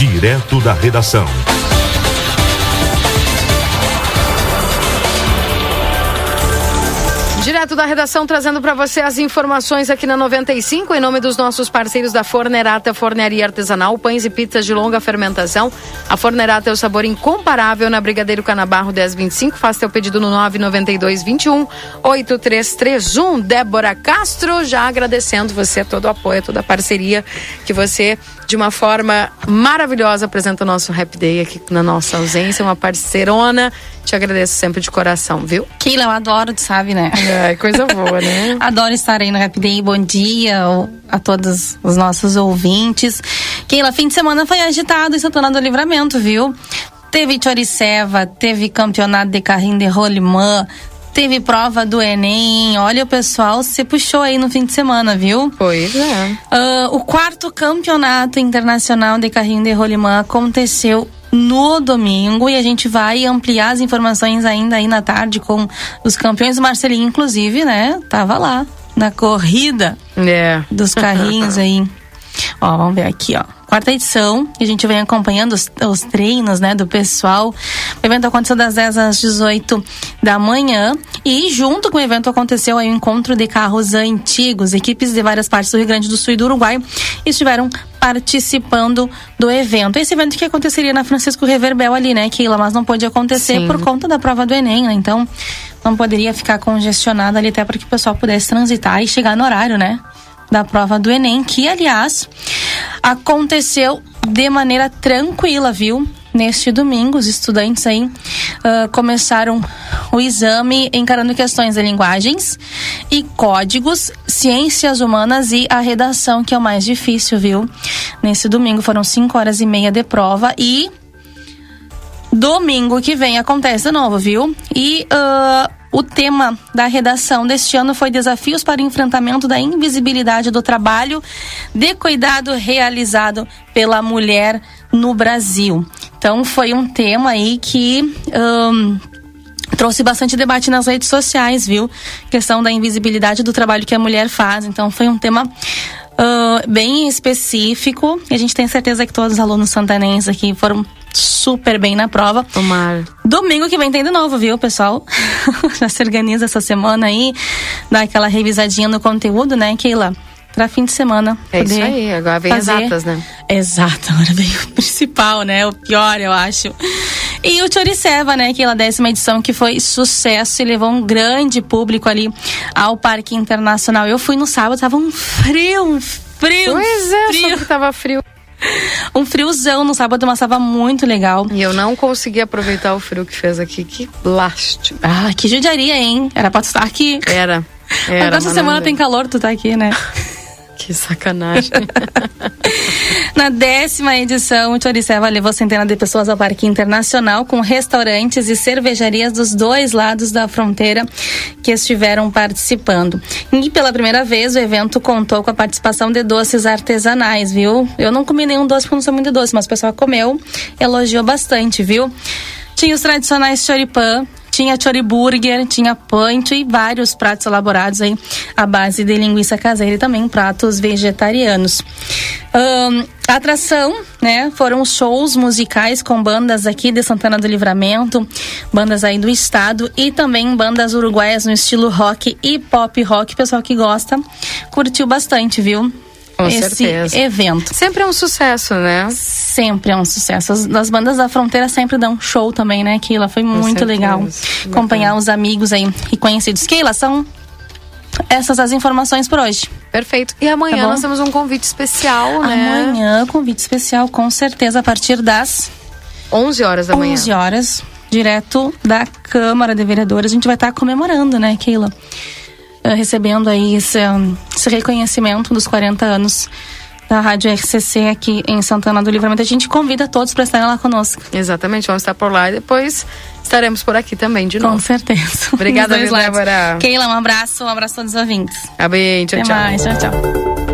Direto da redação. Direto da redação, trazendo para você as informações aqui na 95, em nome dos nossos parceiros da Fornerata Fornearia Artesanal, pães e pizzas de longa fermentação. A Fornerata é o sabor incomparável na Brigadeiro Canabarro 1025. Faça teu pedido no 992 21 8331. Débora Castro, já agradecendo você todo o apoio, toda a parceria que você de uma forma maravilhosa apresenta o nosso Happy Day aqui na nossa ausência, uma parceirona. Te agradeço sempre de coração, viu? Keila, eu adoro, tu sabe, né? É, coisa boa, né? adoro estar aí no Happy Day. Bom dia a todos os nossos ouvintes. Keila, fim de semana foi agitado em Santana do Livramento, viu? Teve Choriceva, teve campeonato de carrinho de rolimã, teve prova do Enem. Olha, o pessoal se puxou aí no fim de semana, viu? Pois é. Uh, o quarto campeonato internacional de carrinho de rolimã aconteceu no domingo e a gente vai ampliar as informações ainda aí na tarde com os campeões. O Marcelinho, inclusive, né? Tava lá na corrida é. dos carrinhos aí. Ó, vamos ver aqui, ó quarta edição. E a gente vem acompanhando os, os treinos, né, do pessoal. O evento aconteceu das 10 às 18 da manhã. E junto com o evento aconteceu aí o um encontro de carros antigos. Equipes de várias partes do Rio Grande do Sul e do Uruguai estiveram participando do evento. Esse evento que aconteceria na Francisco Reverbel ali, né, Keila? Mas não pôde acontecer Sim. por conta da prova do Enem, né? Então não poderia ficar congestionado ali até para que o pessoal pudesse transitar e chegar no horário, né? da prova do Enem, que aliás aconteceu de maneira tranquila, viu? Neste domingo, os estudantes aí uh, começaram o exame encarando questões de linguagens e códigos, ciências humanas e a redação, que é o mais difícil, viu? Nesse domingo foram cinco horas e meia de prova e domingo que vem acontece de novo, viu? E uh, o tema da redação deste ano foi Desafios para o Enfrentamento da Invisibilidade do Trabalho de Cuidado Realizado pela Mulher no Brasil. Então, foi um tema aí que. Um, trouxe bastante debate nas redes sociais, viu? Questão da invisibilidade do trabalho que a mulher faz. Então, foi um tema uh, bem específico. E a gente tem certeza que todos os alunos santanenses aqui foram super bem na prova. Tomara. Domingo que vem tem de novo, viu, pessoal? Já se organiza essa semana aí, dá aquela revisadinha no conteúdo, né, Keila? Pra fim de semana. É isso aí, agora vem fazer... exatas, né? Exato, agora vem o principal, né? O pior, eu acho. E o Choriceva, né? Aquela décima edição que foi sucesso e levou um grande público ali ao Parque Internacional. Eu fui no sábado, tava um frio, um frio. Pois é, frio. que tava frio. um friozão no sábado, mas estava muito legal. E eu não consegui aproveitar o frio que fez aqui. Que lastro. Ah, que judiaria, hein? Era pra tu estar aqui. Era. Era Agora essa semana tem calor, tu tá aqui, né? Que sacanagem. Na décima edição, o Choriceva levou centenas de pessoas ao Parque Internacional com restaurantes e cervejarias dos dois lados da fronteira que estiveram participando. E pela primeira vez o evento contou com a participação de doces artesanais, viu? Eu não comi nenhum doce porque não sou muito doce, mas o pessoal comeu, elogiou bastante, viu? Tinha os tradicionais choripã, tinha choriburger, tinha pancho e vários pratos elaborados aí à base de linguiça caseira e também pratos vegetarianos. Um, atração, né, foram shows musicais com bandas aqui de Santana do Livramento, bandas aí do estado e também bandas uruguaias no estilo rock e pop rock. Pessoal que gosta, curtiu bastante, viu? Com esse certeza. evento. Sempre é um sucesso, né? Sempre é um sucesso. As, as bandas da fronteira sempre dão show também, né, Keila? Foi Com muito certeza. legal acompanhar os amigos aí e conhecidos. Keila, são essas as informações por hoje. Perfeito. E amanhã tá nós temos um convite especial, né? Amanhã, convite especial, com certeza, a partir das 11 horas da manhã. 11 horas, direto da Câmara de Vereadores. A gente vai estar comemorando, né, Keila? Eh, recebendo aí esse, esse reconhecimento dos 40 anos da Rádio RCC aqui em Santana do Livramento. A gente convida todos para estarem lá conosco. Exatamente, vamos estar por lá e depois estaremos por aqui também de novo. Com certeza. Obrigada, Débora. Keila, um abraço, um abraço a todos os ouvintes. Tá bem, tchau, Até tchau. mais, tchau, tchau.